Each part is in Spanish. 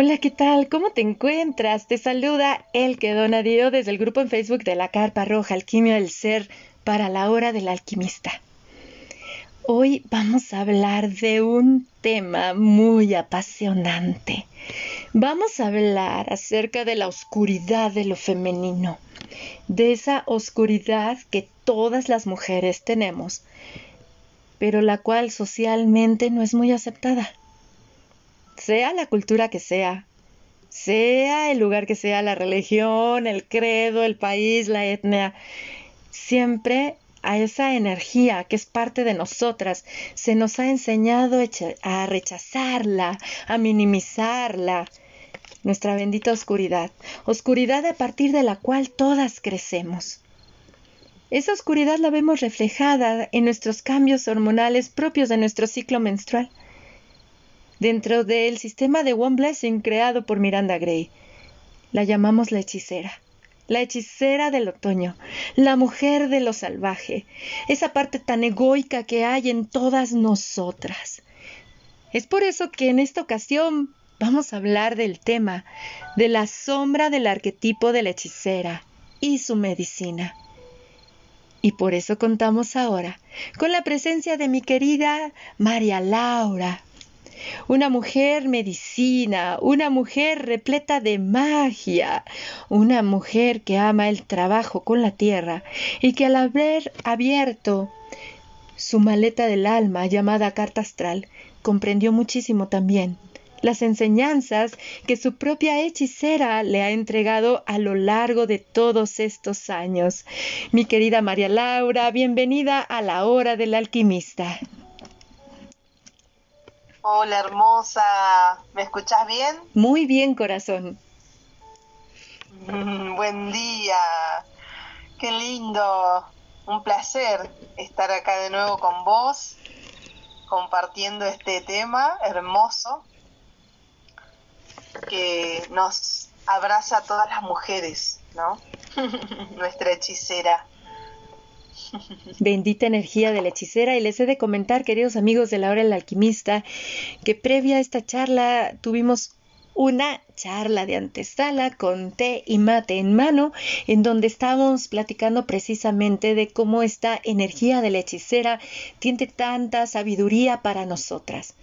Hola, ¿qué tal? ¿Cómo te encuentras? Te saluda El que Donadio desde el grupo en Facebook de la Carpa Roja Alquimia del Ser para la Hora del Alquimista. Hoy vamos a hablar de un tema muy apasionante. Vamos a hablar acerca de la oscuridad de lo femenino, de esa oscuridad que todas las mujeres tenemos, pero la cual socialmente no es muy aceptada. Sea la cultura que sea, sea el lugar que sea, la religión, el credo, el país, la etnia, siempre a esa energía que es parte de nosotras, se nos ha enseñado a rechazarla, a minimizarla. Nuestra bendita oscuridad, oscuridad a partir de la cual todas crecemos. Esa oscuridad la vemos reflejada en nuestros cambios hormonales propios de nuestro ciclo menstrual. Dentro del sistema de One Blessing creado por Miranda Gray, la llamamos la hechicera. La hechicera del otoño, la mujer de lo salvaje, esa parte tan egoica que hay en todas nosotras. Es por eso que en esta ocasión vamos a hablar del tema de la sombra del arquetipo de la hechicera y su medicina. Y por eso contamos ahora con la presencia de mi querida María Laura, una mujer medicina, una mujer repleta de magia, una mujer que ama el trabajo con la tierra y que al haber abierto su maleta del alma llamada carta astral, comprendió muchísimo también las enseñanzas que su propia hechicera le ha entregado a lo largo de todos estos años. Mi querida María Laura, bienvenida a la hora del alquimista. Hola hermosa, ¿me escuchas bien? Muy bien, corazón. Mm, buen día, qué lindo, un placer estar acá de nuevo con vos, compartiendo este tema hermoso que nos abraza a todas las mujeres, ¿no? Nuestra hechicera. Bendita energía de la hechicera. Y les he de comentar, queridos amigos de la hora del alquimista, que previa a esta charla tuvimos una charla de antesala con té y mate en mano, en donde estábamos platicando precisamente de cómo esta energía de la hechicera tiene tanta sabiduría para nosotras.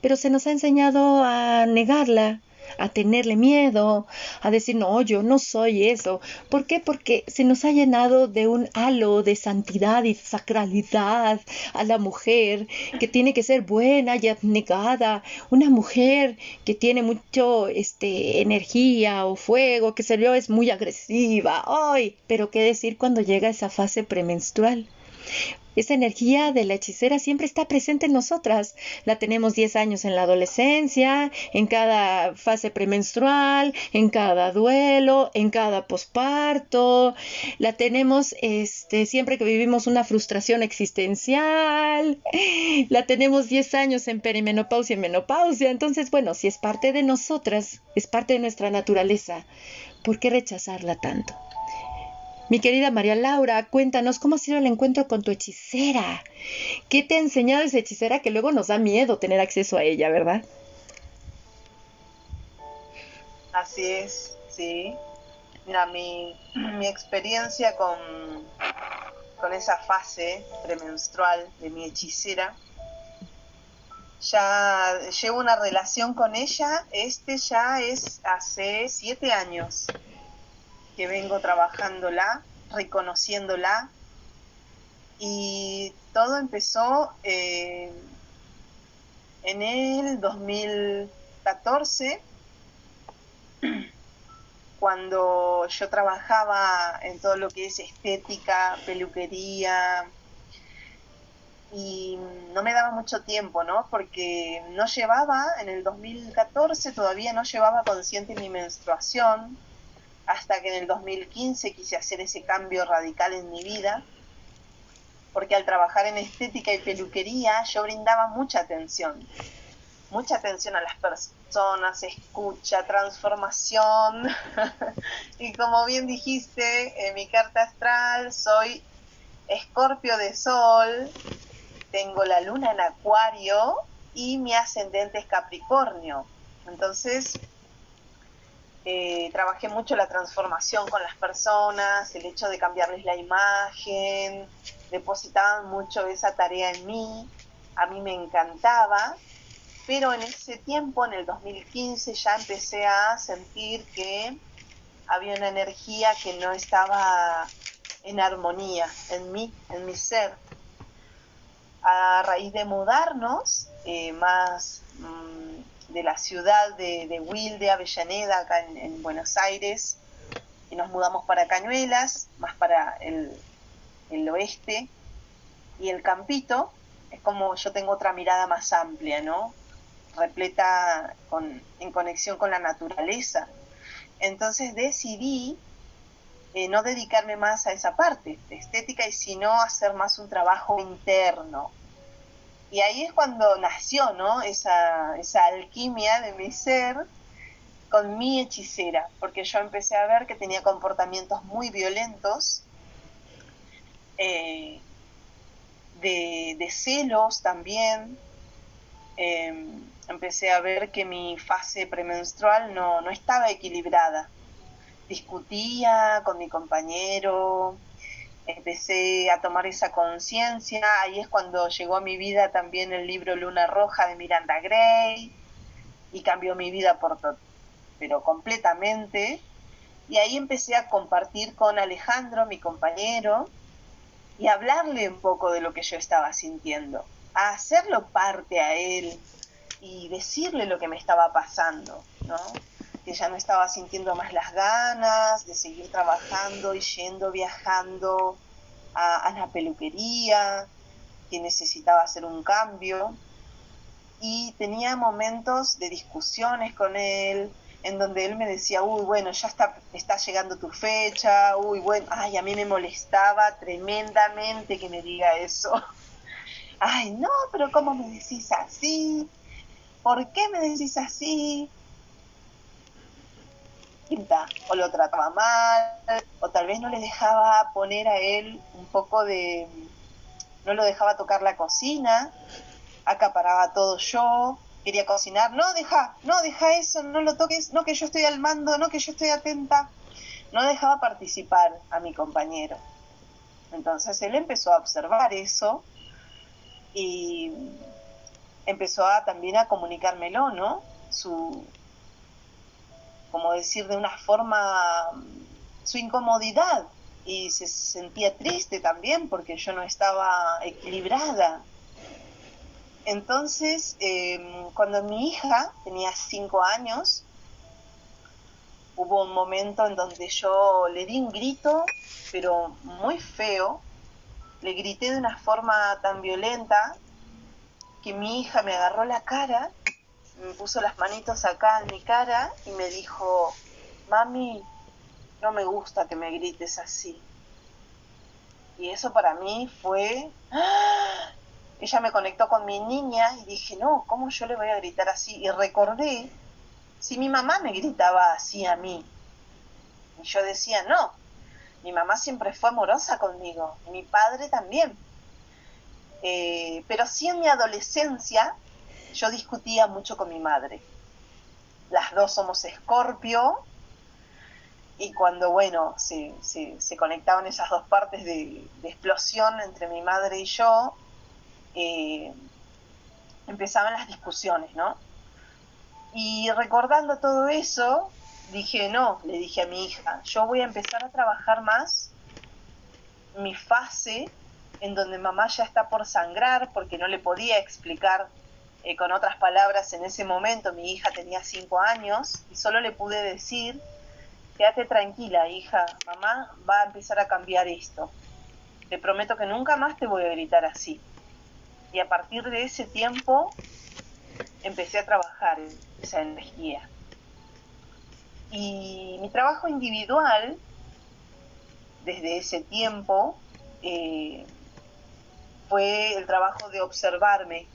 Pero se nos ha enseñado a negarla, a tenerle miedo, a decir, no, yo no soy eso. ¿Por qué? Porque se nos ha llenado de un halo de santidad y sacralidad a la mujer, que tiene que ser buena y abnegada, una mujer que tiene mucho este, energía o fuego, que se yo, es muy agresiva, ¡ay! Pero qué decir cuando llega esa fase premenstrual. Esa energía de la hechicera siempre está presente en nosotras. La tenemos 10 años en la adolescencia, en cada fase premenstrual, en cada duelo, en cada posparto. La tenemos este, siempre que vivimos una frustración existencial. La tenemos 10 años en perimenopausia y menopausia. Entonces, bueno, si es parte de nosotras, es parte de nuestra naturaleza, ¿por qué rechazarla tanto? Mi querida María Laura, cuéntanos cómo ha sido el encuentro con tu hechicera. ¿Qué te ha enseñado esa hechicera que luego nos da miedo tener acceso a ella, verdad? Así es, sí. Mira, mi, experiencia con, con esa fase premenstrual de mi hechicera, ya llevo una relación con ella, este ya es hace siete años que vengo trabajándola, reconociéndola. Y todo empezó eh, en el 2014, cuando yo trabajaba en todo lo que es estética, peluquería, y no me daba mucho tiempo, ¿no? Porque no llevaba, en el 2014 todavía no llevaba consciente mi menstruación, hasta que en el 2015 quise hacer ese cambio radical en mi vida, porque al trabajar en estética y peluquería yo brindaba mucha atención, mucha atención a las personas, escucha, transformación, y como bien dijiste, en mi carta astral soy escorpio de sol, tengo la luna en acuario y mi ascendente es capricornio. Entonces, eh, trabajé mucho la transformación con las personas, el hecho de cambiarles la imagen, depositaban mucho esa tarea en mí, a mí me encantaba, pero en ese tiempo, en el 2015, ya empecé a sentir que había una energía que no estaba en armonía en mí, en mi ser. A raíz de mudarnos, eh, más mm, de la ciudad de, de Wilde, Avellaneda, acá en, Buenos Aires, y nos mudamos para Cañuelas, más para el, el oeste, y el campito es como yo tengo otra mirada más amplia, ¿no? Repleta con, en conexión con la naturaleza. Entonces decidí eh, no dedicarme más a esa parte estética y sino hacer más un trabajo interno. Y ahí es cuando nació, ¿no? Esa, alquimia de mi ser con mi hechicera, porque yo empecé a ver que tenía comportamientos muy violentos, eh, de, celos también. Em, empecé a ver que mi fase premenstrual no, no estaba equilibrada. Discutía con mi compañero, empecé a tomar esa conciencia, ahí es cuando llegó a mi vida también el libro Luna Roja de Miranda Gray y cambió mi vida por todo, pero completamente. Y ahí empecé a compartir con Alejandro, mi compañero, y hablarle un poco de lo que yo estaba sintiendo, a hacerlo parte a él y decirle lo que me estaba pasando, ¿no? Que ya no estaba sintiendo más las ganas de seguir trabajando y yendo, viajando a, la peluquería, que necesitaba hacer un cambio. Y tenía momentos de discusiones con él, en donde él me decía, uy, bueno, ya está, está llegando tu fecha, uy, bueno, ay, a mí me molestaba tremendamente que me diga eso. Ay, no, pero ¿cómo me decís así? ¿Por qué me decís así? O lo trataba mal, o tal vez no le dejaba poner a él un poco de... no lo dejaba tocar la cocina, acaparaba todo yo, quería cocinar, no, deja, no, deja eso, no lo toques, no que yo estoy al mando, no que yo estoy atenta. No dejaba participar a mi compañero. Entonces él empezó a observar eso y empezó a, también a comunicármelo, ¿no? Su, como decir de una forma, su incomodidad y se sentía triste también porque yo no estaba equilibrada entonces, em, cuando mi hija tenía cinco años, hubo un momento en donde yo le di un grito, pero muy feo. Le grité de una forma tan violenta que mi hija me agarró la cara, me puso las manitos acá en mi cara y me dijo, mami, no me gusta que me grites así. Y eso para mí fue, ¡ah! ella me conectó con mi niña y dije, no, ¿cómo yo le voy a gritar así? Y recordé si mi mamá me gritaba así a mí. Y yo decía, no, mi mamá siempre fue amorosa conmigo, mi padre también. Eh, pero sí en mi adolescencia yo discutía mucho con mi madre. Las dos somos escorpio y cuando, bueno, se, se, conectaban esas dos partes de, explosión entre mi madre y yo, eh, empezaban las discusiones, ¿no? Y recordando todo eso, dije, no, le dije a mi hija, yo voy a empezar a trabajar más mi fase en donde mamá ya está por sangrar porque no le podía explicar eh, con otras palabras en ese momento, mi hija tenía cinco años y solo le pude decir, quédate tranquila hija, mamá va a empezar a cambiar esto, te prometo que nunca más te voy a gritar así. Y a partir de ese tiempo empecé a trabajar esa energía. Y mi trabajo individual, desde ese tiempo, eh, fue el trabajo de observarme,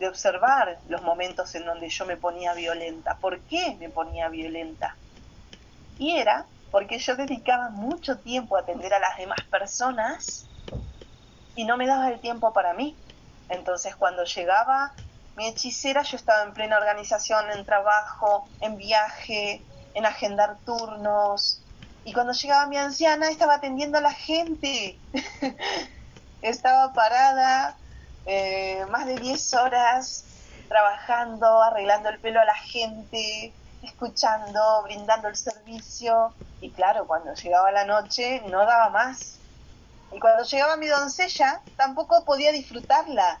de observar los momentos en donde yo me ponía violenta. ¿Por qué me ponía violenta? Y era porque yo dedicaba mucho tiempo a atender a las demás personas y no me daba el tiempo para mí. Entonces cuando llegaba mi hechicera yo estaba en plena organización, en trabajo, en viaje, en agendar turnos. Y cuando llegaba mi anciana estaba atendiendo a la gente. estaba parada eh, más de 10 horas trabajando, arreglando el pelo a la gente, escuchando, brindando el servicio. Y claro, cuando llegaba la noche no daba más. Y cuando llegaba mi doncella, tampoco podía disfrutarla,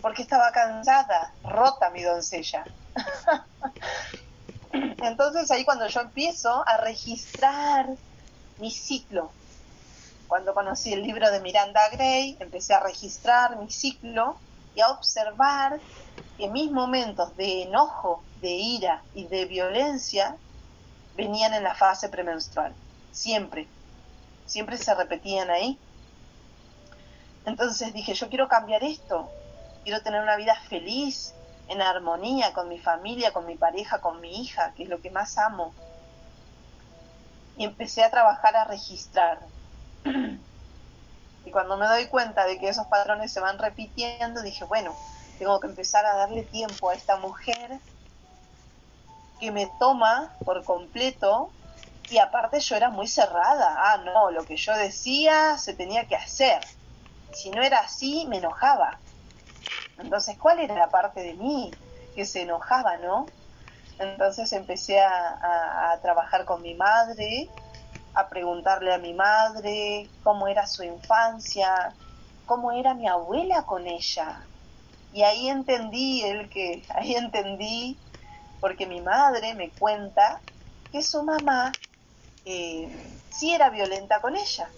porque estaba cansada, rota mi doncella. Entonces ahí cuando yo empiezo a registrar mi ciclo, cuando conocí el libro de Miranda Gray, empecé a registrar mi ciclo y a observar que mis momentos de enojo, de ira y de violencia venían en la fase premenstrual, siempre, siempre se repetían ahí. Entonces dije, yo quiero cambiar esto, quiero tener una vida feliz, en armonía con mi familia, con mi pareja, con mi hija, que es lo que más amo. Y empecé a trabajar a registrar. Y cuando me doy cuenta de que esos patrones se van repitiendo, dije, bueno, tengo que empezar a darle tiempo a esta mujer que me toma por completo y aparte yo era muy cerrada. Ah, no, lo que yo decía se tenía que hacer. Si no era así, me enojaba. Entonces, ¿cuál era la parte de mí que se enojaba, no? Entonces empecé a, trabajar con mi madre, a preguntarle a mi madre cómo era su infancia, cómo era mi abuela con ella. Y ahí entendí el que, ahí entendí, porque mi madre me cuenta que su mamá eh, sí era violenta con ella.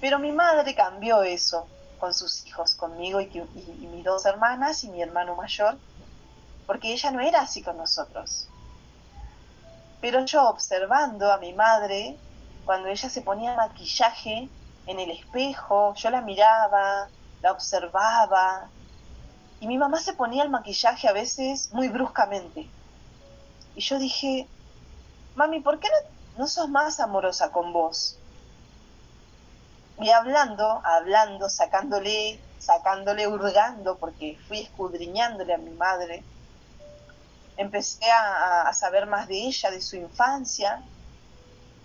Pero mi madre cambió eso con sus hijos, conmigo y, mis dos hermanas y mi hermano mayor, porque ella no era así con nosotros. Pero yo observando a mi madre, cuando ella se ponía maquillaje en el espejo, yo la miraba, la observaba, y mi mamá se ponía el maquillaje a veces muy bruscamente. Y yo dije, mami, ¿por qué no, no sos más amorosa con vos? y hablando, hablando, sacándole, sacándole, hurgando, porque fui escudriñándole a mi madre, empecé a, saber más de ella, de su infancia,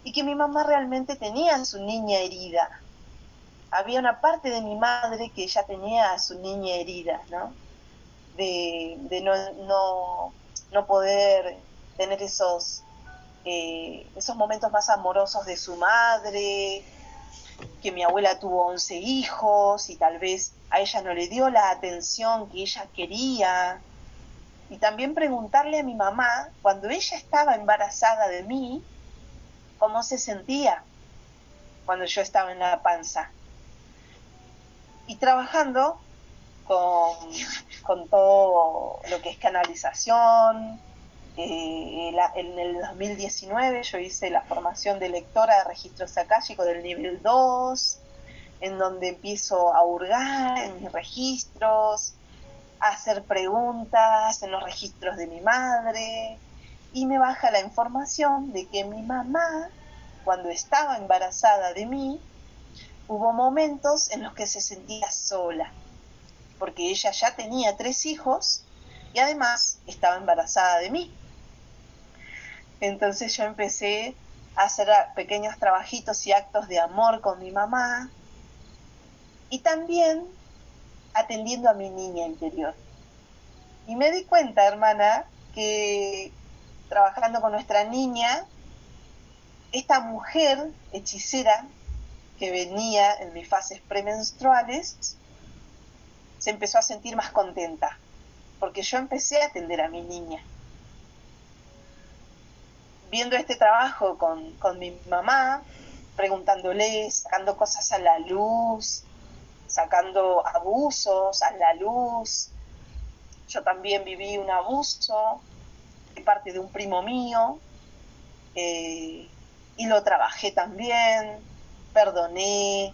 y que mi mamá realmente tenía a su niña herida. Había una parte de mi madre que ella tenía a su niña herida, ¿no? De, no, no, poder tener esos, eh, esos momentos más amorosos de su madre, que mi abuela tuvo 11 hijos y tal vez a ella no le dio la atención que ella quería. Y también preguntarle a mi mamá, cuando ella estaba embarazada de mí, cómo se sentía cuando yo estaba en la panza. Y trabajando con, con todo lo que es canalización, eh, en el 2019 yo hice la formación de lectora de registro sacálico del nivel 2, en donde empiezo a hurgar en mis registros, hacer preguntas en los registros de mi madre, y me baja la información de que mi mamá, cuando estaba embarazada de mí, hubo momentos en los que se sentía sola, porque ella ya tenía tres hijos y además estaba embarazada de mí. Entonces yo empecé a hacer pequeños trabajitos y actos de amor con mi mamá y también atendiendo a mi niña interior. Y me di cuenta, hermana, que trabajando con nuestra niña, esta mujer hechicera que venía en mis fases premenstruales, se empezó a sentir más contenta, porque yo empecé a atender a mi niña viendo este trabajo con, con mi mamá, preguntándole, sacando cosas a la luz, sacando abusos a la luz. Yo también viví un abuso de parte de un primo mío eh, y lo trabajé también, perdoné,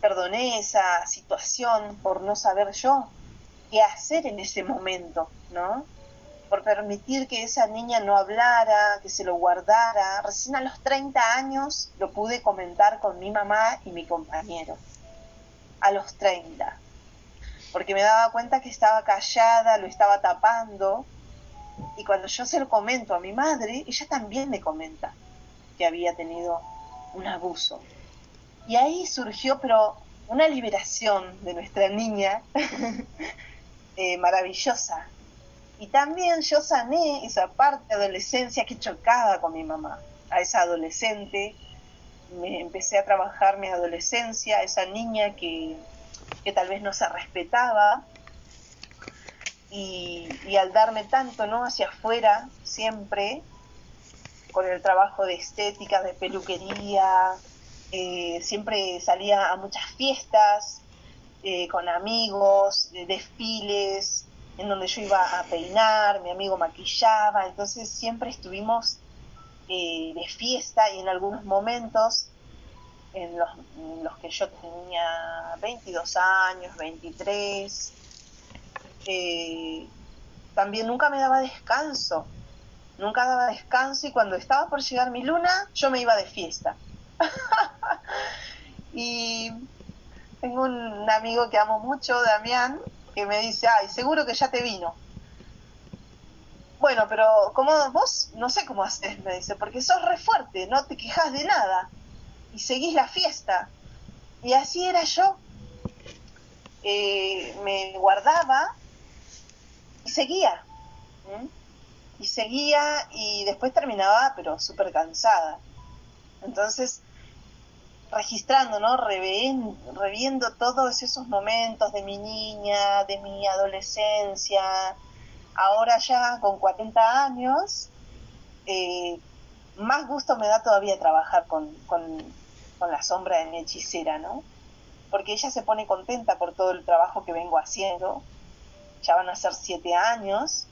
perdoné esa situación por no saber yo qué hacer en ese momento, ¿no? por permitir que esa niña no hablara, que se lo guardara. Recién a los 30 años lo pude comentar con mi mamá y mi compañero. A los 30. Porque me daba cuenta que estaba callada, lo estaba tapando. Y cuando yo se lo comento a mi madre, ella también me comenta que había tenido un abuso. Y ahí surgió, pero una liberación de nuestra niña eh, maravillosa. Y también yo sané esa parte de adolescencia que chocaba con mi mamá, a esa adolescente. Me empecé a trabajar mi adolescencia, esa niña que, que tal vez no se respetaba. Y, al darme tanto ¿no? hacia afuera, siempre, con el trabajo de estética, de peluquería, eh, siempre salía a muchas fiestas eh, con amigos, de desfiles, en donde yo iba a peinar, mi amigo maquillaba, entonces siempre estuvimos eh, de fiesta y en algunos momentos, en los, los, que yo tenía 22 años, 23, también nunca me daba descanso nunca daba descanso y cuando estaba por llegar mi luna, yo me iba de fiesta. y tengo un amigo que amo mucho, Damián, que me dice, ay, seguro que ya te vino. Bueno, pero como vos, no sé cómo haces, me dice, porque sos re fuerte, no te quejas de nada y seguís la fiesta. Y así era yo. Eh, me guardaba y seguía y seguía y después terminaba pero súper cansada. Entonces, registrando, ¿no? reviendo todos esos momentos de mi niña, de mi adolescencia, ahora ya con 40 años, eh, más gusto me da todavía trabajar con, con, la sombra de mi hechicera, ¿no? Porque ella se pone contenta por todo el trabajo que vengo haciendo. Ya van a ser siete años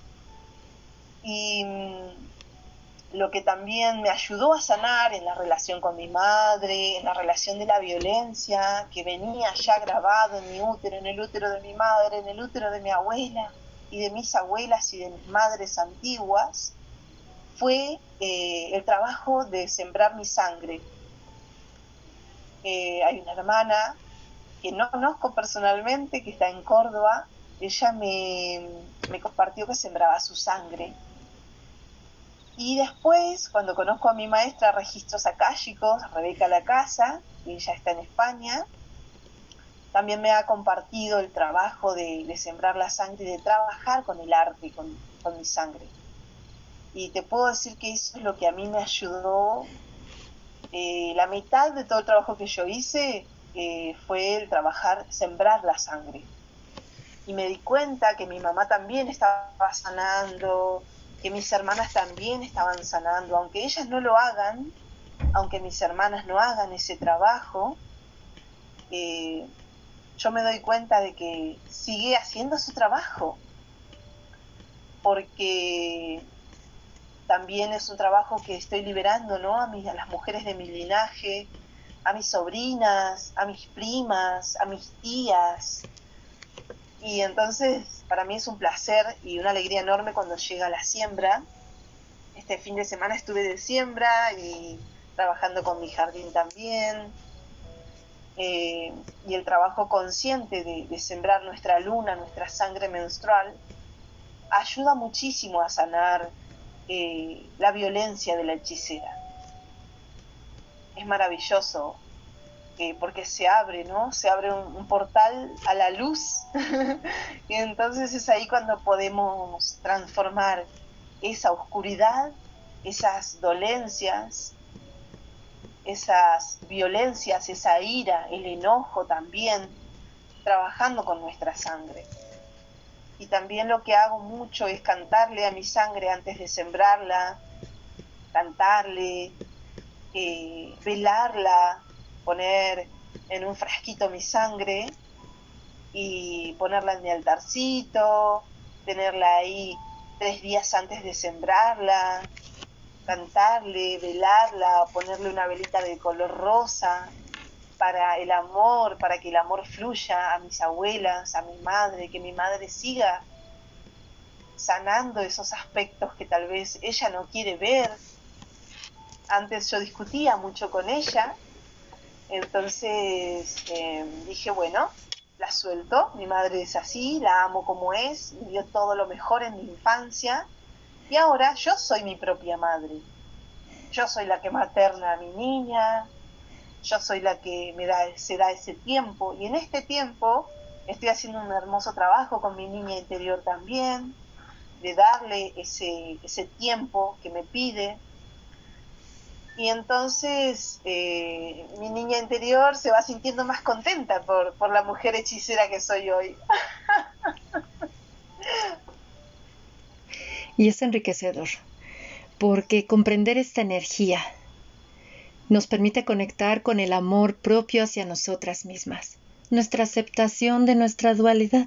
y mm, lo que también me ayudó a sanar en la relación con mi madre, en la relación de la violencia que venía ya grabado en mi útero, en el útero de mi madre, en el útero de mi abuela y de mis abuelas y de mis madres antiguas, fue eh, el trabajo de sembrar mi sangre. Eh, hay una hermana que no conozco personalmente, que está en Córdoba, ella me, me compartió que sembraba su sangre y después, cuando conozco a mi maestra registros akáshicos, Rebeca La Casa, ella está en España, también me ha compartido el trabajo de, sembrar la sangre y de trabajar con el arte, con, con mi sangre. Y te puedo decir que eso es lo que a mí me ayudó. Eh, la mitad de todo el trabajo que yo hice eh, fue el trabajar, sembrar la sangre. Y me di cuenta que mi mamá también estaba sanando, que mis hermanas también estaban sanando, aunque ellas no lo hagan, aunque mis hermanas no hagan ese trabajo, eh, yo me doy cuenta de que sigue haciendo su trabajo, porque también es un trabajo que estoy liberando, ¿no? A, a las mujeres de mi linaje, a mis sobrinas, a mis primas, a mis tías. Y entonces para mí es un placer y una alegría enorme cuando llega la siembra. Este fin de semana estuve de siembra y trabajando con mi jardín también. Eh, y el trabajo consciente de, sembrar nuestra luna, nuestra sangre menstrual, ayuda muchísimo a sanar eh, la violencia de la hechicera. Es maravilloso porque se abre, ¿no? Se abre un, portal a la luz y entonces es ahí cuando podemos transformar esa oscuridad, esas dolencias, esas violencias, esa ira, el enojo también, trabajando con nuestra sangre. Y también lo que hago mucho es cantarle a mi sangre antes de sembrarla, cantarle, eh, velarla, poner en un frasquito mi sangre y ponerla en mi altarcito, tenerla ahí tres días antes de sembrarla, cantarle, velarla, ponerle una velita de color rosa para el amor, para que el amor fluya a mis abuelas, a mi madre, que mi madre siga sanando esos aspectos que tal vez ella no quiere ver. Antes yo discutía mucho con ella entonces eh, dije, bueno, la suelto, mi madre es así, la amo como es, dio todo lo mejor en mi infancia Y ahora yo soy mi propia madre. Yo soy la que materna a mi niña, yo soy la que me da, se da ese tiempo. Y en este tiempo estoy haciendo un hermoso trabajo con mi niña interior también, de darle ese, ese tiempo que me pide. Y entonces eh, mi niña interior se va sintiendo más contenta por, por la mujer hechicera que soy hoy. y es enriquecedor, porque comprender esta energía nos permite conectar con el amor propio hacia nosotras mismas, nuestra aceptación de nuestra dualidad.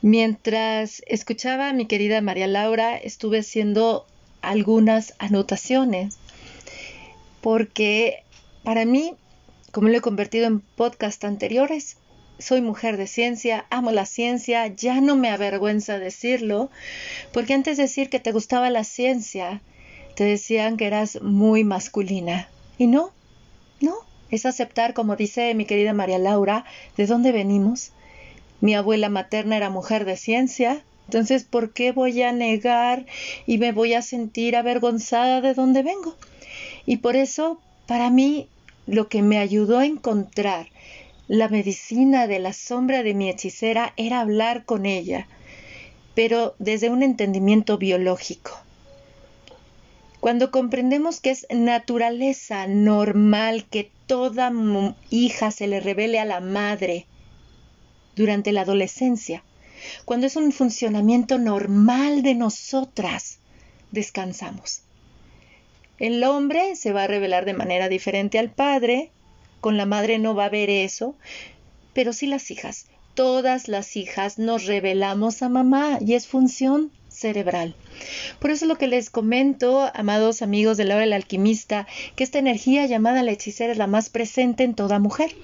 Mientras escuchaba a mi querida María Laura, estuve haciendo algunas anotaciones, porque para mí, como lo he convertido en podcast anteriores, soy mujer de ciencia, amo la ciencia, ya no me avergüenza decirlo, porque antes de decir que te gustaba la ciencia, te decían que eras muy masculina. Y no, no, es aceptar, como dice mi querida María Laura, de dónde venimos. Mi abuela materna era mujer de ciencia, entonces, ¿por qué voy a negar y me voy a sentir avergonzada de dónde vengo? Y por eso, para mí, lo que me ayudó a encontrar la medicina de la sombra de mi hechicera era hablar con ella, pero desde un entendimiento biológico. Cuando comprendemos que es naturaleza normal que toda hija se le revele a la madre durante la adolescencia, cuando es un funcionamiento normal de nosotras, descansamos. El hombre se va a revelar de manera diferente al padre, con la madre no va a ver eso, pero sí las hijas. Todas las hijas nos revelamos a mamá y es función cerebral. Por eso lo que les comento, amados amigos de la hora del alquimista, que esta energía llamada la hechicera es la más presente en toda mujer,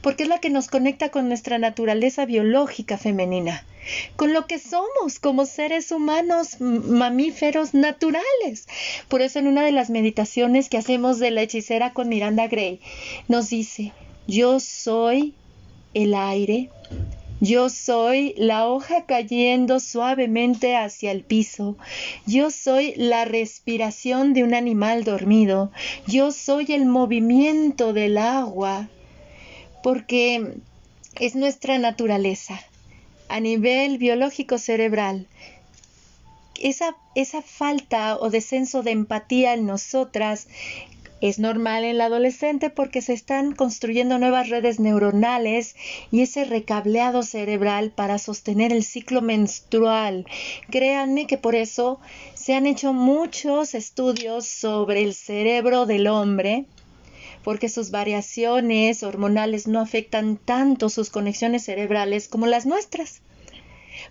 porque es la que nos conecta con nuestra naturaleza biológica femenina, con lo que somos como seres humanos mamíferos naturales. Por eso en una de las meditaciones que hacemos de la hechicera con Miranda Gray, nos dice, yo soy el aire, yo soy la hoja cayendo suavemente hacia el piso. Yo soy la respiración de un animal dormido. Yo soy el movimiento del agua. Porque es nuestra naturaleza a nivel biológico cerebral. Esa, esa falta o descenso de empatía en nosotras es normal en la adolescente porque se están construyendo nuevas redes neuronales y ese recableado cerebral para sostener el ciclo menstrual. Créanme que por eso se han hecho muchos estudios sobre el cerebro del hombre porque sus variaciones hormonales no afectan tanto sus conexiones cerebrales como las nuestras.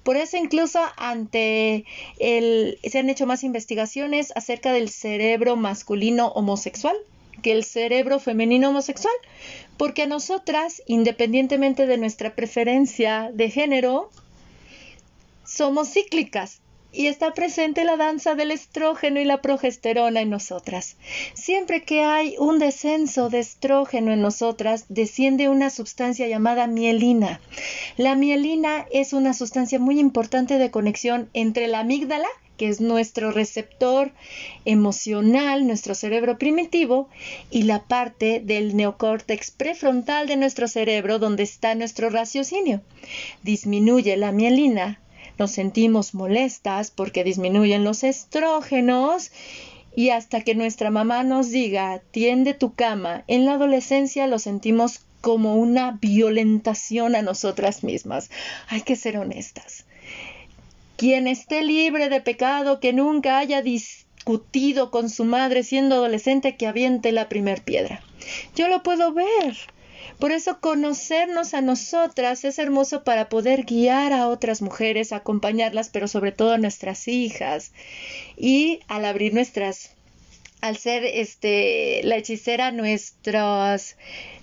Por eso incluso ante el se han hecho más investigaciones acerca del cerebro masculino homosexual que el cerebro femenino homosexual, porque a nosotras, independientemente de nuestra preferencia de género, somos cíclicas y está presente la danza del estrógeno y la progesterona en nosotras. Siempre que hay un descenso de estrógeno en nosotras, desciende una sustancia llamada mielina. La mielina es una sustancia muy importante de conexión entre la amígdala que es nuestro receptor emocional, nuestro cerebro primitivo, y la parte del neocórtex prefrontal de nuestro cerebro donde está nuestro raciocinio. Disminuye la mielina, nos sentimos molestas porque disminuyen los estrógenos y hasta que nuestra mamá nos diga tiende tu cama, en la adolescencia lo sentimos como una violentación a nosotras mismas. Hay que ser honestas. Quien esté libre de pecado, que nunca haya discutido con su madre siendo adolescente, que aviente la primer piedra. Yo lo puedo ver. Por eso conocernos a nosotras es hermoso para poder guiar a otras mujeres, acompañarlas, pero sobre todo a nuestras hijas. Y al abrir nuestras al ser este la hechicera nuestras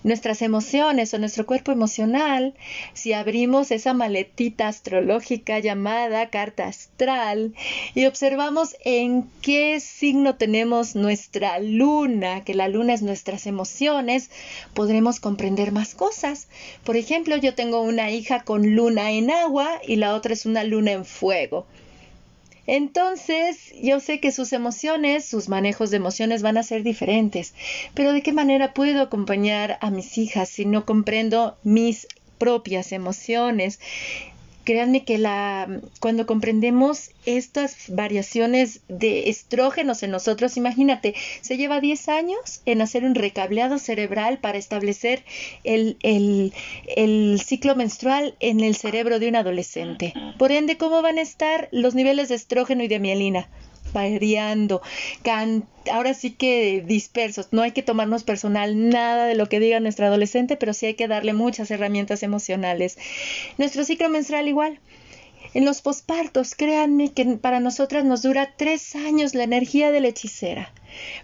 nuestras emociones o nuestro cuerpo emocional, si abrimos esa maletita astrológica llamada carta astral y observamos en qué signo tenemos nuestra luna, que la luna es nuestras emociones, podremos comprender más cosas. Por ejemplo, yo tengo una hija con luna en agua y la otra es una luna en fuego. Entonces, yo sé que sus emociones, sus manejos de emociones van a ser diferentes, pero ¿de qué manera puedo acompañar a mis hijas si no comprendo mis propias emociones? Créanme que la, cuando comprendemos estas variaciones de estrógenos en nosotros, imagínate, se lleva 10 años en hacer un recableado cerebral para establecer el, el ciclo menstrual en el cerebro de un adolescente. Por ende, ¿cómo van a estar los niveles de estrógeno y de mielina? Variando, ahora sí que dispersos. No hay que tomarnos personal nada de lo que diga nuestro adolescente, pero sí hay que darle muchas herramientas emocionales. Nuestro ciclo menstrual igual. En los pospartos, créanme que para nosotras nos dura tres años la energía de la hechicera.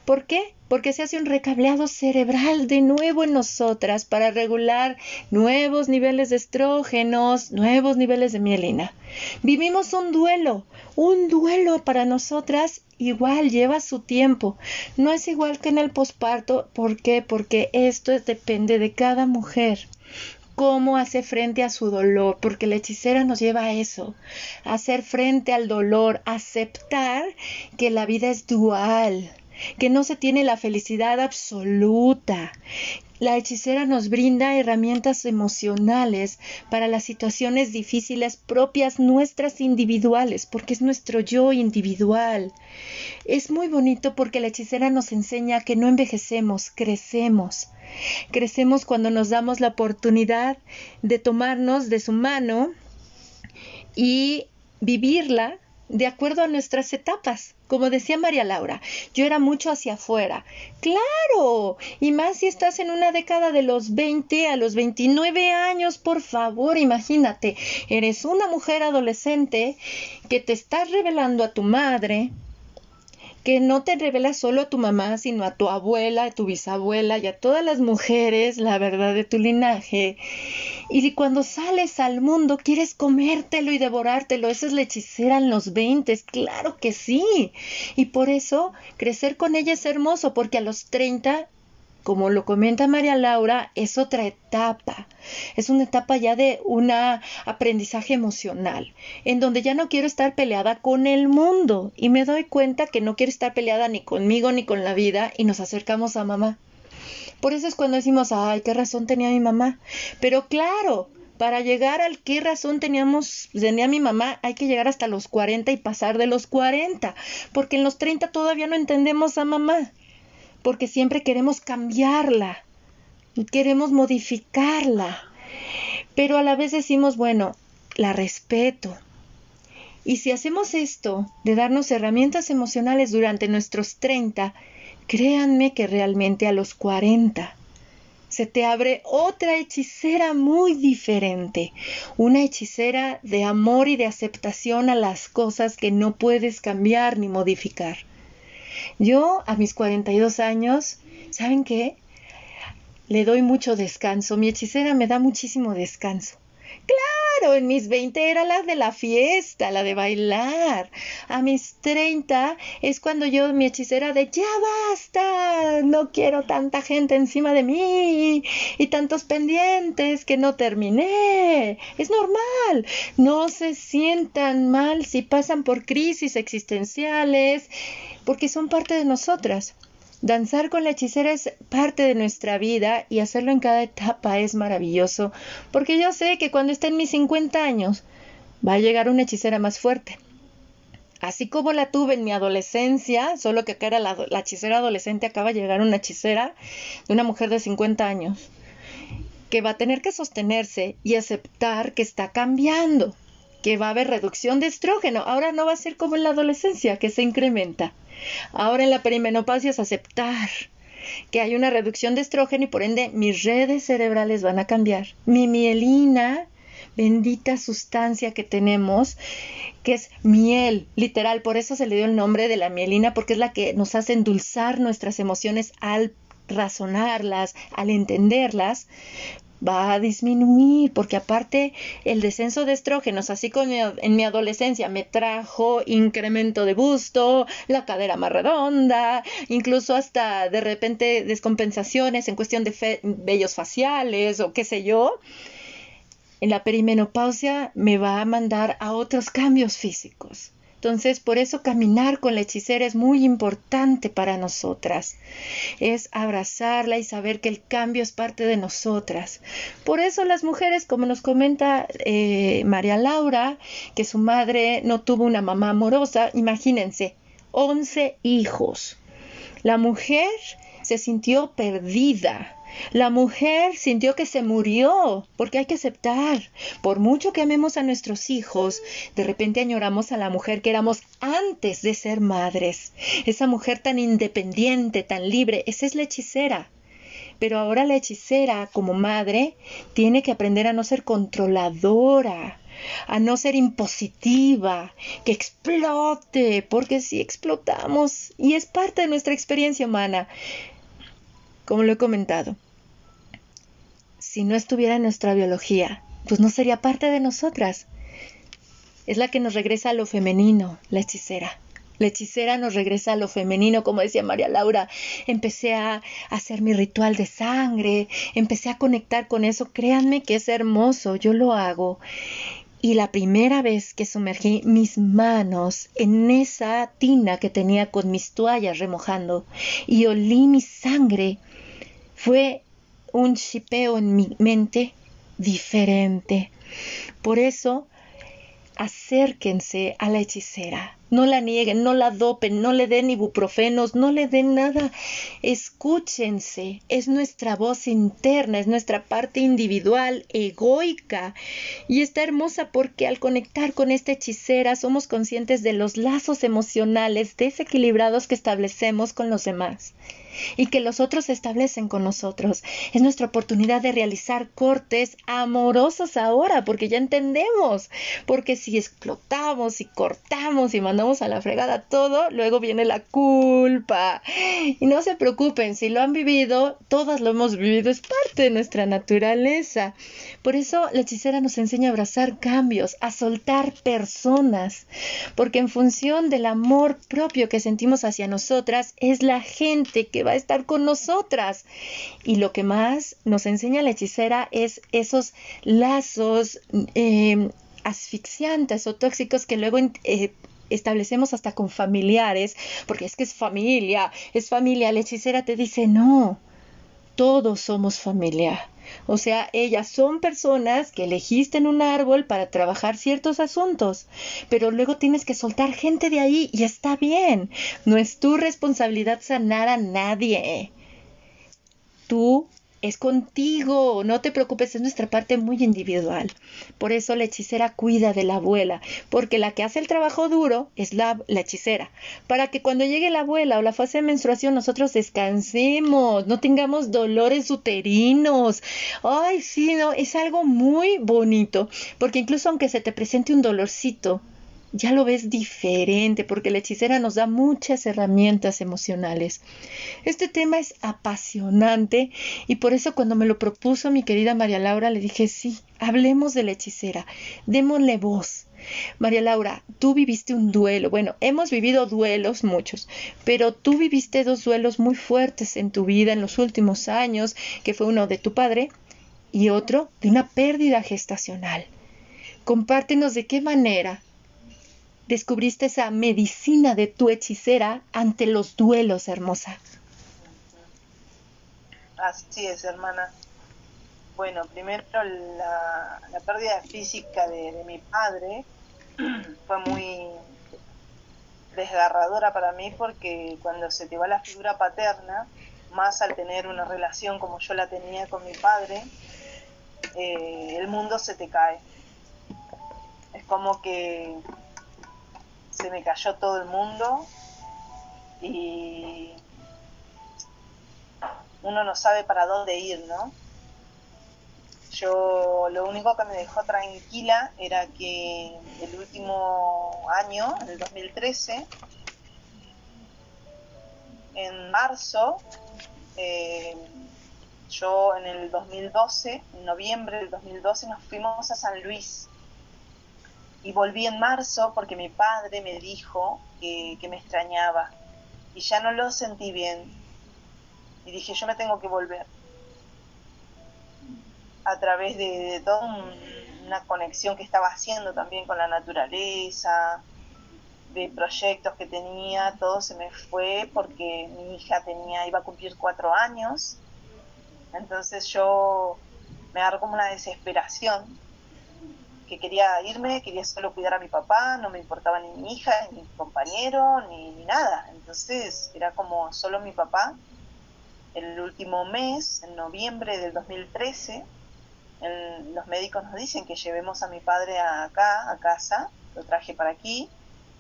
¿Por qué? Porque se hace un recableado cerebral de nuevo en nosotras para regular nuevos niveles de estrógenos, nuevos niveles de mielina. Vivimos un duelo, un duelo para nosotras igual lleva su tiempo. No es igual que en el posparto. ¿Por qué? Porque esto depende de cada mujer cómo hace frente a su dolor, porque la hechicera nos lleva a eso, hacer frente al dolor, aceptar que la vida es dual, que no se tiene la felicidad absoluta. La hechicera nos brinda herramientas emocionales para las situaciones difíciles propias nuestras individuales, porque es nuestro yo individual. Es muy bonito porque la hechicera nos enseña que no envejecemos, crecemos. Crecemos cuando nos damos la oportunidad de tomarnos de su mano y vivirla de acuerdo a nuestras etapas. Como decía María Laura, yo era mucho hacia afuera. Claro, y más si estás en una década de los 20 a los 29 años, por favor, imagínate, eres una mujer adolescente que te estás revelando a tu madre, que no te revelas solo a tu mamá, sino a tu abuela, a tu bisabuela y a todas las mujeres la verdad de tu linaje. Y cuando sales al mundo quieres comértelo y devorártelo. Esa es la hechicera en los 20, claro que sí. Y por eso crecer con ella es hermoso, porque a los 30 como lo comenta María Laura, es otra etapa. Es una etapa ya de un aprendizaje emocional, en donde ya no quiero estar peleada con el mundo y me doy cuenta que no quiero estar peleada ni conmigo ni con la vida y nos acercamos a mamá. Por eso es cuando decimos, ay, qué razón tenía mi mamá. Pero claro, para llegar al qué razón teníamos, tenía mi mamá, hay que llegar hasta los 40 y pasar de los 40, porque en los 30 todavía no entendemos a mamá porque siempre queremos cambiarla, queremos modificarla, pero a la vez decimos, bueno, la respeto. Y si hacemos esto, de darnos herramientas emocionales durante nuestros 30, créanme que realmente a los 40 se te abre otra hechicera muy diferente, una hechicera de amor y de aceptación a las cosas que no puedes cambiar ni modificar. Yo a mis 42 años, ¿saben qué? Le doy mucho descanso. Mi hechicera me da muchísimo descanso. Claro, en mis 20 era la de la fiesta, la de bailar. A mis 30 es cuando yo, mi hechicera de ya basta, no quiero tanta gente encima de mí y tantos pendientes que no terminé. Es normal. No se sientan mal si pasan por crisis existenciales, porque son parte de nosotras. Danzar con la hechicera es parte de nuestra vida y hacerlo en cada etapa es maravilloso, porque yo sé que cuando esté en mis 50 años va a llegar una hechicera más fuerte. Así como la tuve en mi adolescencia, solo que acá era la, la hechicera adolescente, acaba de llegar una hechicera de una mujer de 50 años, que va a tener que sostenerse y aceptar que está cambiando, que va a haber reducción de estrógeno. Ahora no va a ser como en la adolescencia, que se incrementa. Ahora en la perimenopausia es aceptar que hay una reducción de estrógeno y por ende mis redes cerebrales van a cambiar. Mi mielina, bendita sustancia que tenemos, que es miel, literal, por eso se le dio el nombre de la mielina, porque es la que nos hace endulzar nuestras emociones al razonarlas, al entenderlas, va a disminuir, porque aparte el descenso de estrógenos, así como en mi adolescencia me trajo incremento de busto, la cadera más redonda, incluso hasta de repente descompensaciones en cuestión de vellos faciales o qué sé yo. En la perimenopausia me va a mandar a otros cambios físicos Entonces, por eso caminar con la hechicera es muy importante para nosotras. Es abrazarla y saber que el cambio es parte de nosotras. Por eso las mujeres, como nos comenta eh, María Laura, que su madre no tuvo una mamá amorosa, imagínense, 11 hijos. La mujer se sintió perdida la mujer sintió que se murió, porque hay que aceptar, por mucho que amemos a nuestros hijos, de repente añoramos a la mujer que éramos antes de ser madres. Esa mujer tan independiente, tan libre, esa es la hechicera. Pero ahora la hechicera, como madre, tiene que aprender a no ser controladora, a no ser impositiva, que explote, porque si explotamos, y es parte de nuestra experiencia humana, como lo he comentado. Si no estuviera en nuestra biología, pues no sería parte de nosotras. Es la que nos regresa a lo femenino, la hechicera. La hechicera nos regresa a lo femenino, como decía María Laura. Empecé a hacer mi ritual de sangre, empecé a conectar con eso. Créanme que es hermoso, yo lo hago. Y la primera vez que sumergí mis manos en esa tina que tenía con mis toallas remojando y olí mi sangre, fue un chipeo en mi mente diferente. Por eso, acérquense a la hechicera. No la nieguen, no la dopen, no le den ibuprofenos, no le den nada. Escúchense. Es nuestra voz interna, es nuestra parte individual, egoica. Y está hermosa porque al conectar con esta hechicera somos conscientes de los lazos emocionales desequilibrados que establecemos con los demás y que los otros establecen con nosotros. Es nuestra oportunidad de realizar cortes amorosos ahora, porque ya entendemos, porque si explotamos y cortamos y mandamos a la fregada todo, luego viene la culpa. Y no se preocupen, si lo han vivido, todas lo hemos vivido, es parte de nuestra naturaleza. Por eso la hechicera nos enseña a abrazar cambios, a soltar personas, porque en función del amor propio que sentimos hacia nosotras, es la gente que va a estar con nosotras. Y lo que más nos enseña la hechicera es esos lazos eh, asfixiantes o tóxicos que luego eh, establecemos hasta con familiares, porque es que es familia, es familia. La hechicera te dice, no, todos somos familia. O sea, ellas son personas que elegiste en un árbol para trabajar ciertos asuntos, pero luego tienes que soltar gente de ahí y está bien. No es tu responsabilidad sanar a nadie. Tú es contigo, no te preocupes, es nuestra parte muy individual. Por eso la hechicera cuida de la abuela, porque la que hace el trabajo duro es la, hechicera, para que cuando llegue la abuela o la fase de menstruación nosotros descansemos, no tengamos dolores uterinos. Ay, sí, no, es algo muy bonito, porque incluso aunque se te presente un dolorcito, ya lo ves diferente porque la hechicera nos da muchas herramientas emocionales. Este tema es apasionante y por eso cuando me lo propuso mi querida María Laura le dije, sí, hablemos de la hechicera, démosle voz. María Laura, tú viviste un duelo. Bueno, hemos vivido duelos muchos, pero tú viviste dos duelos muy fuertes en tu vida en los últimos años, que fue uno de tu padre y otro de una pérdida gestacional. Compártenos de qué manera descubriste esa medicina de tu hechicera ante los duelos, hermosa. Así es, hermana. Bueno, primero la, pérdida física de, mi padre fue muy desgarradora para mí porque cuando se te va la figura paterna, más al tener una relación como yo la tenía con mi padre, eh, el mundo se te cae. Es como que se me cayó todo el mundo y uno no sabe para dónde ir, ¿no? Yo lo único que me dejó tranquila era que el último año, en el 2013, en marzo, eh, yo en el 2012, en noviembre del 2012, nos fuimos a San Luis y volví en marzo porque mi padre me dijo que, me extrañaba y ya no lo sentí bien. Y dije, yo me tengo que volver. A través de, toda una conexión que estaba haciendo también con la naturaleza, de proyectos que tenía, todo se me fue porque mi hija tenía, iba a cumplir cuatro años. Entonces yo me agarró como una desesperación, que quería irme, quería solo cuidar a mi papá, no me importaba ni mi hija, ni mi compañero, ni, nada. Entonces era como solo mi papá. El último mes, en noviembre del 2013, los médicos nos dicen que llevemos a mi padre acá, a casa, lo traje para aquí,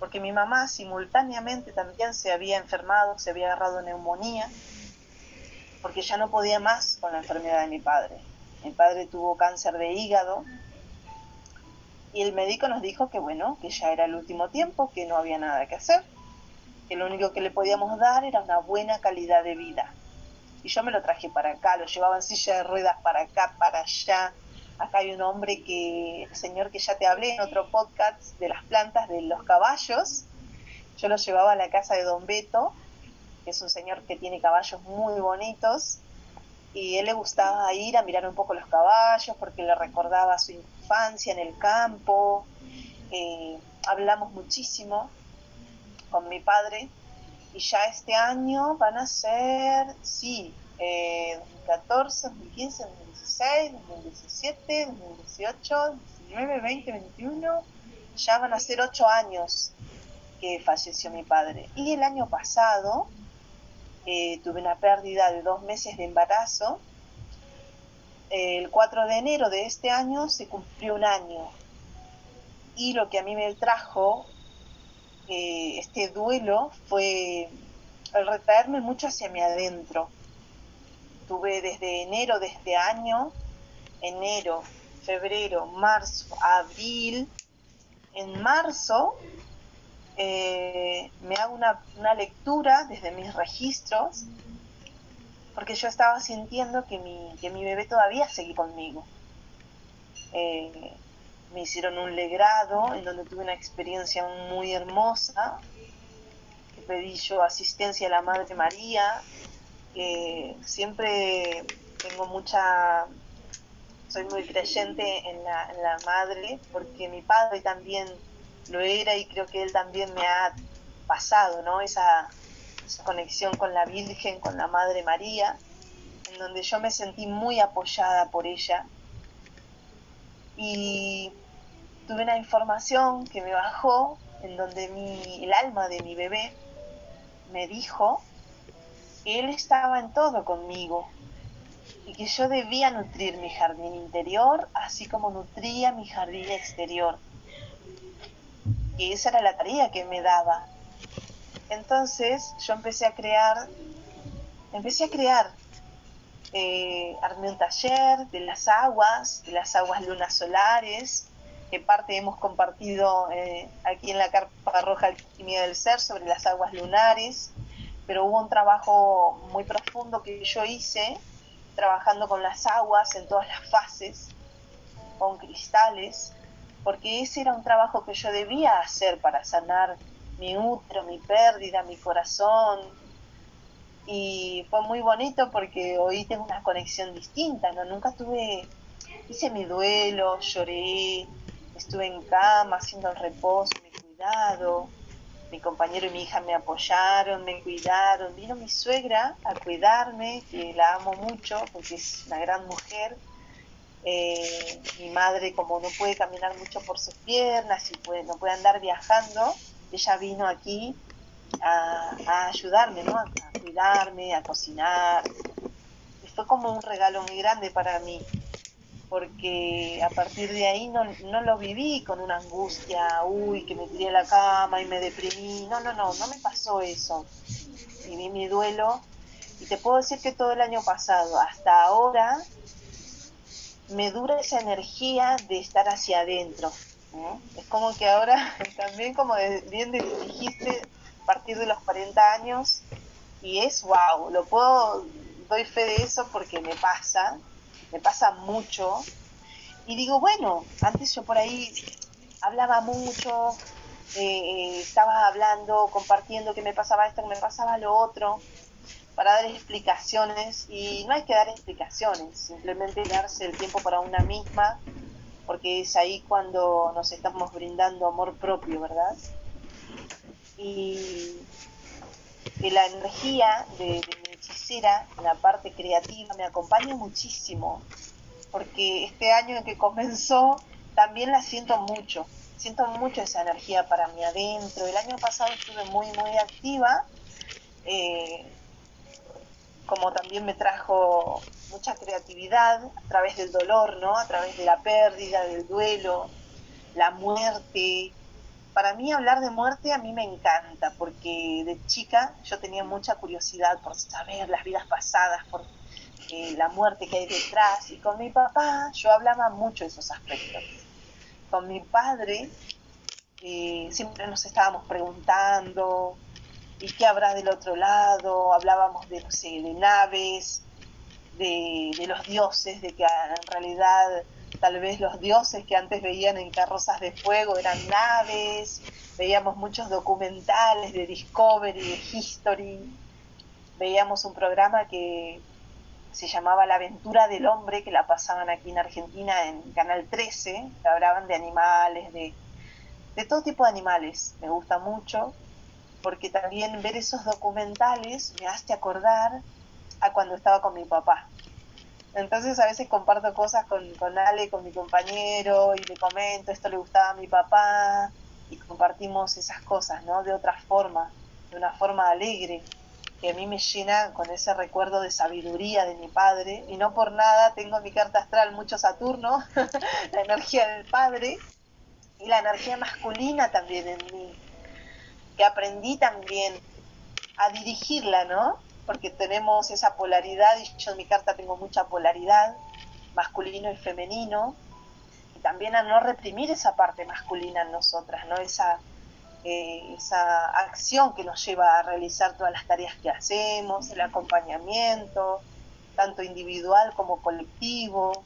porque mi mamá simultáneamente también se había enfermado, se había agarrado neumonía, porque ya no podía más con la enfermedad de mi padre. Mi padre tuvo cáncer de hígado y el médico nos dijo que bueno, que ya era el último tiempo, que no había nada que hacer, que lo único que le podíamos dar era una buena calidad de vida. Y yo me lo traje para acá, lo llevaba en silla de ruedas para acá, para allá, Acá hay un hombre que, el señor que ya te hablé en otro podcast de las plantas de los caballos. Yo lo llevaba a la casa de Don Beto, que es un señor que tiene caballos muy bonitos. Y él le gustaba ir a mirar un poco los caballos porque le recordaba su infancia en el campo. Eh, hablamos muchísimo con mi padre y ya este año van a ser, sí, eh, 2014, 2015, 2016, 2017, 2018, 19, 20, 21, ya van a ser ocho años que falleció mi padre. Y el año pasado eh, tuve una pérdida de dos meses de embarazo. El 4 de enero de este año se cumplió un año. Y lo que a mí me trajo eh, este duelo fue el retraerme mucho hacia mi adentro Tuve desde enero de este año, enero, febrero, marzo, abril. En marzo eh, me hago una, lectura desde mis registros porque yo estaba sintiendo que mi, que mi bebé todavía seguía conmigo. Eh, me hicieron un legrado en donde tuve una experiencia muy hermosa, que pedí yo asistencia a la Madre María, que siempre tengo mucha, soy muy creyente en la, en la madre, porque mi padre también lo era y creo que él también me ha pasado, ¿no? Esa, esa conexión con la Virgen, con la Madre María, en donde yo me sentí muy apoyada por ella. Y tuve una información que me bajó, en donde el alma de mi bebé me dijo él estaba en todo conmigo y que yo debía nutrir mi jardín interior así como nutría mi jardín exterior. Y esa era la tarea que me daba. Entonces yo empecé a crear, empecé a crear, eh, armé un taller de las aguas, de las aguas lunas solares, que parte hemos compartido eh, aquí en la Carpa Roja Alquimia del Ser sobre las aguas lunares pero hubo un trabajo muy profundo que yo hice trabajando con las aguas en todas las fases, con cristales, porque ese era un trabajo que yo debía hacer para sanar mi útero, mi pérdida, mi corazón. Y fue muy bonito porque hoy tengo una conexión distinta, ¿no? Nunca tuve, hice mi duelo, lloré, estuve en cama haciendo el reposo, mi cuidado, mi compañero y mi hija me apoyaron, me cuidaron. Vino mi suegra a cuidarme, que la amo mucho porque es una gran mujer. Eh, mi madre, como no puede caminar mucho por sus piernas y puede, no puede andar viajando, ella vino aquí a, ayudarme, ¿no? a, cuidarme, a cocinar. Fue como un regalo muy grande para mí porque a partir de ahí no, no lo viví con una angustia, uy, que me tiré a la cama y me deprimí. No, no, no, no me pasó eso. Viví mi duelo y te puedo decir que todo el año pasado, hasta ahora, me dura esa energía de estar hacia adentro. Es como que ahora, también como bien dijiste, a partir de los 40 años, y es wow, lo puedo, doy fe de eso porque me pasa, me pasa mucho. Y digo, bueno, antes yo por ahí hablaba mucho, eh, eh, estaba hablando, compartiendo que me pasaba esto, que me pasaba lo otro, para dar explicaciones. Y no hay que dar explicaciones, simplemente darse el tiempo para una misma, porque es ahí cuando nos estamos brindando amor propio, ¿verdad? y que la energía de, mi hechicera, la parte creativa, me acompaña muchísimo, porque este año en que comenzó también la siento mucho, siento mucho esa energía para mí adentro. El año pasado estuve muy, muy activa, eh, como también me trajo mucha creatividad a través del dolor, ¿no? A través de la pérdida, del duelo, la muerte, para mí hablar de muerte a mí me encanta, porque de chica yo tenía mucha curiosidad por saber las vidas pasadas, por eh, la muerte que hay detrás, y con mi papá yo hablaba mucho de esos aspectos. Con mi padre eh, siempre nos estábamos preguntando, ¿y qué habrá del otro lado? Hablábamos de, no sé, de naves, de, los dioses, de que en realidad tal vez los dioses que antes veían en carrozas de fuego eran naves, veíamos muchos documentales de Discovery, de History, veíamos un programa que se llamaba La aventura del hombre, que la pasaban aquí en Argentina en Canal 13, que hablaban de animales, de, de todo tipo de animales, me gusta mucho, porque también ver esos documentales me hace acordar a cuando estaba con mi papá. Entonces a veces comparto cosas con, con Ale, con mi compañero, y le comento, esto le gustaba a mi papá, y compartimos esas cosas, ¿no? De otra forma, de una forma alegre, que a mí me llena con ese recuerdo de sabiduría de mi padre, y no por nada tengo en mi carta astral mucho Saturno, la energía del padre, y la energía masculina también en mí, que aprendí también a dirigirla, ¿no? Porque tenemos esa polaridad, y yo en mi carta tengo mucha polaridad, masculino y femenino, y también a no reprimir esa parte masculina en nosotras, ¿no? Esa, eh, esa acción que nos lleva a realizar todas las tareas que hacemos, el acompañamiento, tanto individual como colectivo.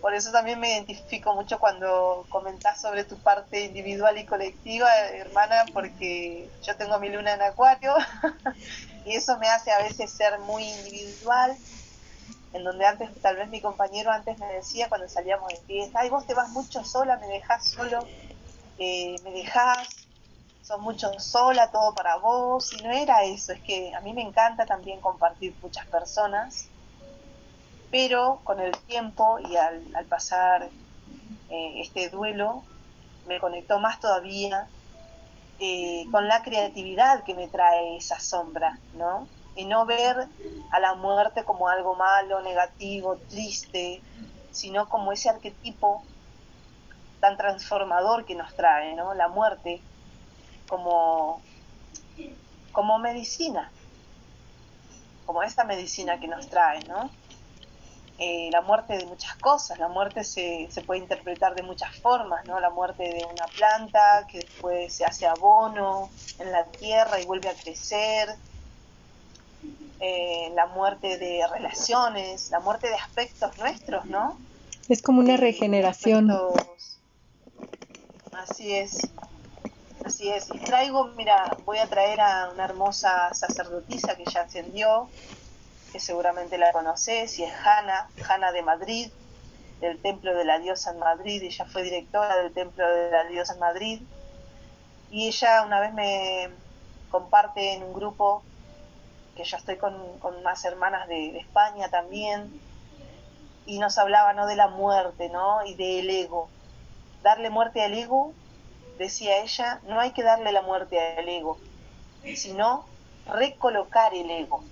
Por eso también me identifico mucho cuando comentás sobre tu parte individual y colectiva, hermana, porque yo tengo mi luna en acuario y eso me hace a veces ser muy individual, en donde antes, tal vez mi compañero antes me decía cuando salíamos de fiesta, ay, vos te vas mucho sola, me dejás solo, eh, me dejás, sos mucho sola, todo para vos, y no era eso, es que a mí me encanta también compartir muchas personas, pero con el tiempo y al, pasar eh, este duelo, me conectó más todavía eh, con la creatividad que me trae esa sombra, ¿no? Y no ver a la muerte como algo malo, negativo, triste, sino como ese arquetipo tan transformador que nos trae, ¿no? La muerte como, como medicina, como esta medicina que nos trae, ¿no? Eh, la muerte de muchas cosas. La muerte se, se, puede interpretar de muchas formas, ¿no? La muerte de una planta que después se hace abono en la tierra y vuelve a crecer. Eh, la muerte de relaciones, la muerte de aspectos nuestros, ¿no? Es como una regeneración. Así es. Así es. Y traigo, mira, voy a traer a una hermosa sacerdotisa que ya ascendió, que seguramente la conoces, y es Hanna, Hanna de Madrid, del Templo de la Diosa en Madrid, ella fue directora del Templo de la Diosa en Madrid, y ella una vez me comparte en un grupo, que yo estoy con, más hermanas de, España también, y nos hablaba ¿no? de la muerte ¿no? y del ego. Darle muerte al ego, decía ella, no hay que darle la muerte al ego, sino recolocar el ego.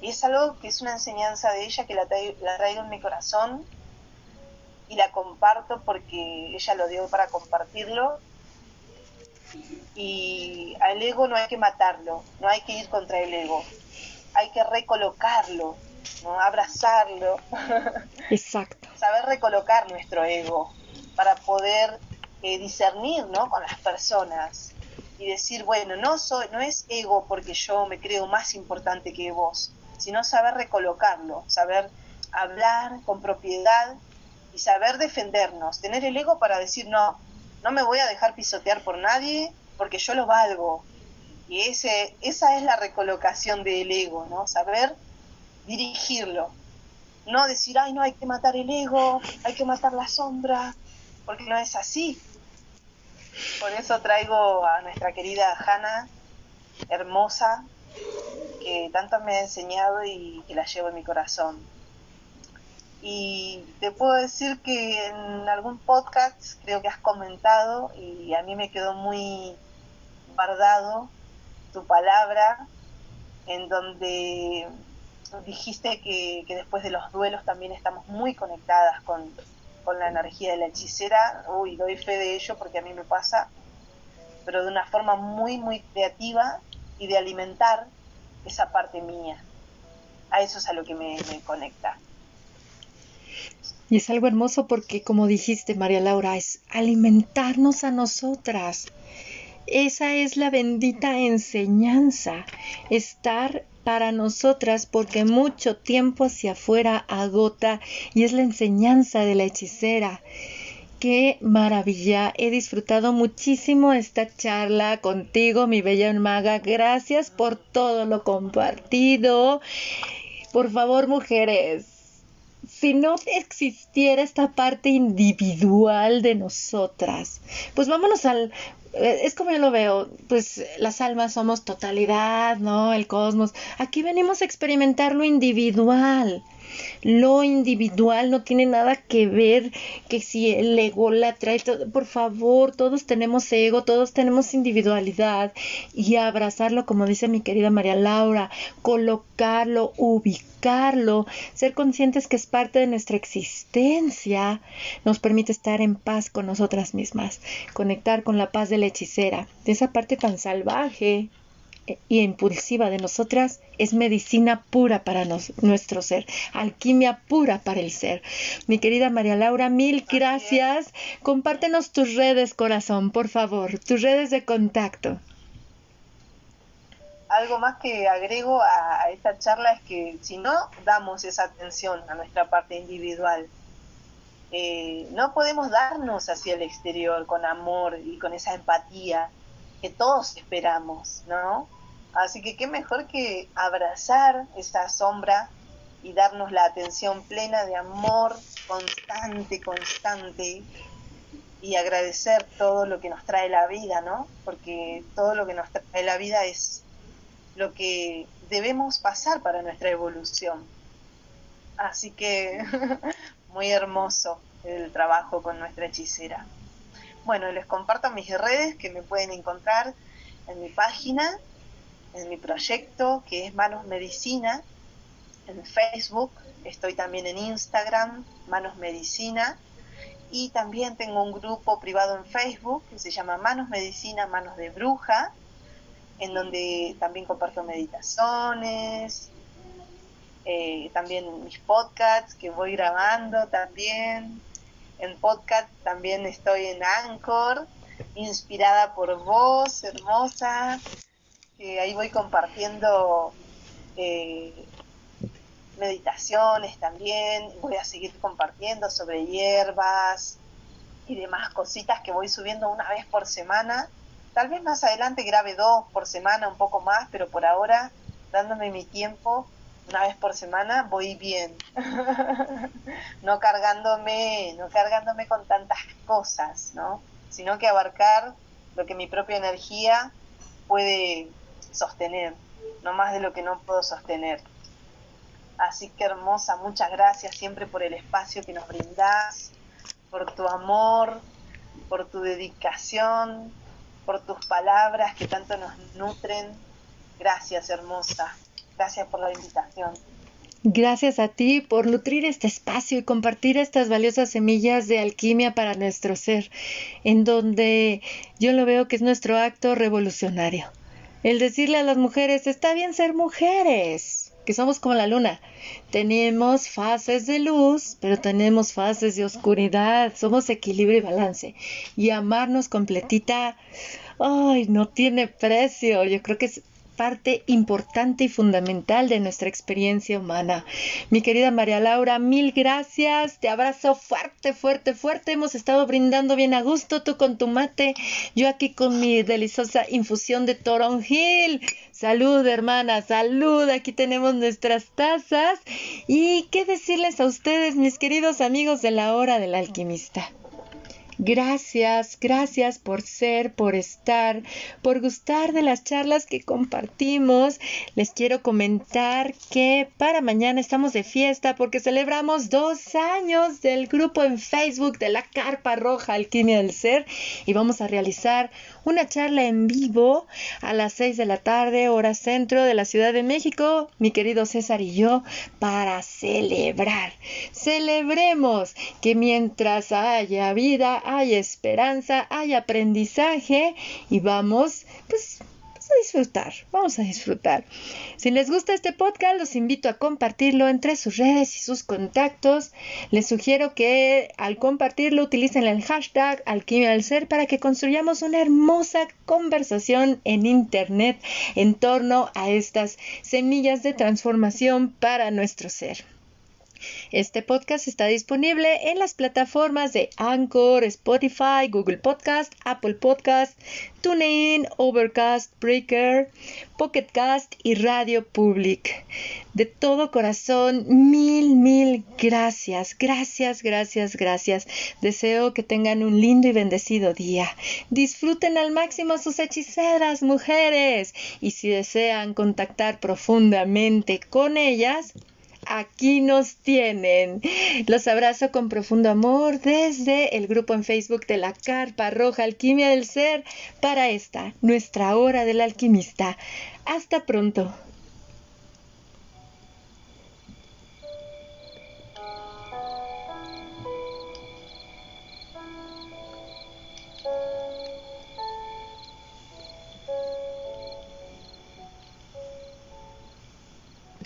Y es algo que es una enseñanza de ella que la, traigo en mi corazón y la comparto porque ella lo dio para compartirlo. Y al ego no hay que matarlo, no hay que ir contra el ego, hay que recolocarlo, ¿no? abrazarlo. Exacto. Saber recolocar nuestro ego para poder eh, discernir ¿no? con las personas y decir, bueno, no, soy, no es ego porque yo me creo más importante que vos, sino saber recolocarlo, saber hablar con propiedad y saber defendernos, tener el ego para decir no, no me voy a dejar pisotear por nadie porque yo lo valgo. Y ese, esa es la recolocación del ego, ¿no? Saber dirigirlo. No decir, ay, no, hay que matar el ego, hay que matar la sombra, porque no es así. Por eso traigo a nuestra querida Hanna, hermosa, que tanto me ha enseñado y que la llevo en mi corazón. Y te puedo decir que en algún podcast creo que has comentado y a mí me quedó muy guardado tu palabra en donde dijiste que, después de los duelos también estamos muy conectadas con, con la energía de la hechicera. Uy, doy fe de ello porque a mí me pasa, pero de una forma muy, muy creativa y de alimentar esa parte mía. A eso es a lo que me, me conecta. Y es algo hermoso porque, como dijiste, María Laura, es alimentarnos a nosotras. Esa es la bendita enseñanza, estar para nosotras porque mucho tiempo hacia afuera agota y es la enseñanza de la hechicera. Qué maravilla. He disfrutado muchísimo esta charla contigo, mi bella maga. Gracias por todo lo compartido. Por favor, mujeres, si no existiera esta parte individual de nosotras, pues vámonos al... Eh, es como yo lo veo, pues las almas somos totalidad, ¿no? El cosmos. Aquí venimos a experimentar lo individual. Lo individual no tiene nada que ver que si el ego la trae, por favor, todos tenemos ego, todos tenemos individualidad y abrazarlo, como dice mi querida María Laura, colocarlo, ubicarlo, ser conscientes que es parte de nuestra existencia, nos permite estar en paz con nosotras mismas, conectar con la paz de la hechicera, de esa parte tan salvaje y impulsiva de nosotras es medicina pura para nuestro ser, alquimia pura para el ser. Mi querida María Laura, mil gracias. Compártenos tus redes, corazón, por favor, tus redes de contacto. Algo más que agrego a, esta charla es que si no damos esa atención a nuestra parte individual, eh, no podemos darnos hacia el exterior con amor y con esa empatía que todos esperamos, ¿no? Así que qué mejor que abrazar esa sombra y darnos la atención plena de amor constante, constante y agradecer todo lo que nos trae la vida, ¿no? Porque todo lo que nos trae la vida es lo que debemos pasar para nuestra evolución. Así que muy hermoso el trabajo con nuestra hechicera. Bueno, les comparto mis redes que me pueden encontrar en mi página en mi proyecto que es Manos Medicina, en Facebook, estoy también en Instagram, Manos Medicina, y también tengo un grupo privado en Facebook que se llama Manos Medicina, Manos de Bruja, en donde también comparto meditaciones, eh, también mis podcasts que voy grabando también. En podcast también estoy en Anchor, inspirada por vos, hermosa ahí voy compartiendo eh, meditaciones también, voy a seguir compartiendo sobre hierbas y demás cositas que voy subiendo una vez por semana. Tal vez más adelante grabe dos por semana, un poco más, pero por ahora, dándome mi tiempo, una vez por semana, voy bien. no cargándome, no cargándome con tantas cosas, ¿no? Sino que abarcar lo que mi propia energía puede sostener, no más de lo que no puedo sostener. Así que hermosa, muchas gracias siempre por el espacio que nos brindás, por tu amor, por tu dedicación, por tus palabras que tanto nos nutren. Gracias, hermosa. Gracias por la invitación. Gracias a ti por nutrir este espacio y compartir estas valiosas semillas de alquimia para nuestro ser, en donde yo lo veo que es nuestro acto revolucionario el decirle a las mujeres, está bien ser mujeres, que somos como la luna. Tenemos fases de luz, pero tenemos fases de oscuridad. Somos equilibrio y balance. Y amarnos completita, ay, no tiene precio. Yo creo que es parte importante y fundamental de nuestra experiencia humana. Mi querida María Laura, mil gracias. Te abrazo fuerte, fuerte, fuerte. Hemos estado brindando bien a gusto, tú con tu mate, yo aquí con mi deliciosa infusión de toronjil. Salud, hermana, salud. Aquí tenemos nuestras tazas. ¿Y qué decirles a ustedes, mis queridos amigos de la hora del alquimista? Gracias, gracias por ser, por estar, por gustar de las charlas que compartimos. Les quiero comentar que para mañana estamos de fiesta porque celebramos dos años del grupo en Facebook de la Carpa Roja Alquimia del Ser y vamos a realizar una charla en vivo a las 6 de la tarde, hora centro de la Ciudad de México, mi querido César y yo, para celebrar. Celebremos que mientras haya vida, hay esperanza, hay aprendizaje y vamos, pues a disfrutar, vamos a disfrutar. Si les gusta este podcast, los invito a compartirlo entre sus redes y sus contactos. Les sugiero que al compartirlo utilicen el hashtag Alquimia del Ser para que construyamos una hermosa conversación en Internet en torno a estas semillas de transformación para nuestro ser. Este podcast está disponible en las plataformas de Anchor, Spotify, Google Podcast, Apple Podcast, TuneIn, Overcast, Breaker, Pocketcast y Radio Public. De todo corazón, mil, mil gracias, gracias, gracias, gracias. Deseo que tengan un lindo y bendecido día. Disfruten al máximo sus hechiceras, mujeres. Y si desean contactar profundamente con ellas, aquí nos tienen. Los abrazo con profundo amor desde el grupo en Facebook de la Carpa Roja Alquimia del Ser para esta, nuestra hora del alquimista. Hasta pronto.